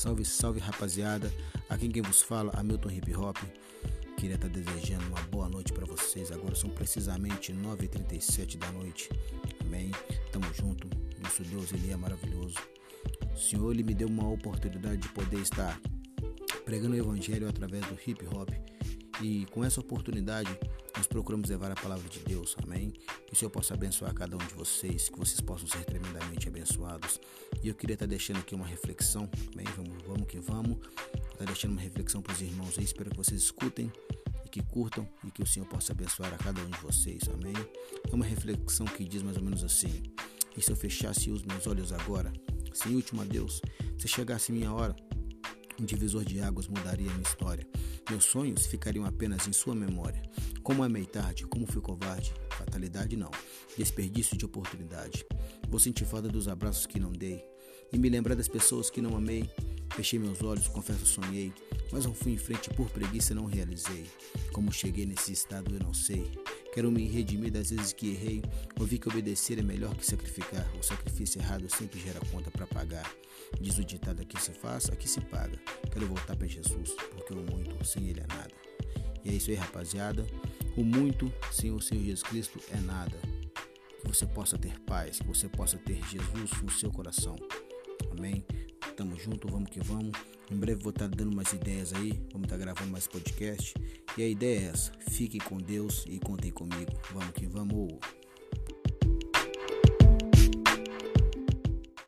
Salve, salve rapaziada. Aqui quem vos fala, Hamilton Hip Hop. Queria estar desejando uma boa noite para vocês. Agora são precisamente 9h37 da noite. Amém. Tamo junto. Nosso Deus, Ele é maravilhoso. O Senhor, Ele me deu uma oportunidade de poder estar pregando o Evangelho através do hip hop. E com essa oportunidade, nós procuramos levar a palavra de Deus, amém? Que o Senhor possa abençoar cada um de vocês, que vocês possam ser tremendamente abençoados. E eu queria estar deixando aqui uma reflexão, amém? Vamos, vamos que vamos. Estar deixando uma reflexão para os irmãos aí. Espero que vocês escutem e que curtam e que o Senhor possa abençoar a cada um de vocês, amém? É uma reflexão que diz mais ou menos assim: E se eu fechasse os meus olhos agora, sem último adeus, se chegasse minha hora, um divisor de águas mudaria minha história. Meus sonhos ficariam apenas em sua memória. Como amei tarde, como fui covarde, fatalidade não, desperdício de oportunidade. Vou sentir falta dos abraços que não dei e me lembrar das pessoas que não amei. Fechei meus olhos, confesso sonhei, mas não fui em frente por preguiça não realizei. Como cheguei nesse estado eu não sei. Quero me redimir das vezes que errei. Ouvi que obedecer é melhor que sacrificar. O sacrifício errado sempre gera conta para pagar. Diz o ditado: aqui se faça, aqui se paga. Quero voltar para Jesus, porque o muito sem Ele é nada. E é isso aí, rapaziada. O muito sem o Senhor Jesus Cristo é nada. Que você possa ter paz, que você possa ter Jesus no seu coração. Amém? Tamo junto, vamos que vamos. Em breve vou estar tá dando mais ideias aí. Vamos estar tá gravando mais podcast. E a ideia é essa: fiquem com Deus e contem comigo. Vamos que vamos.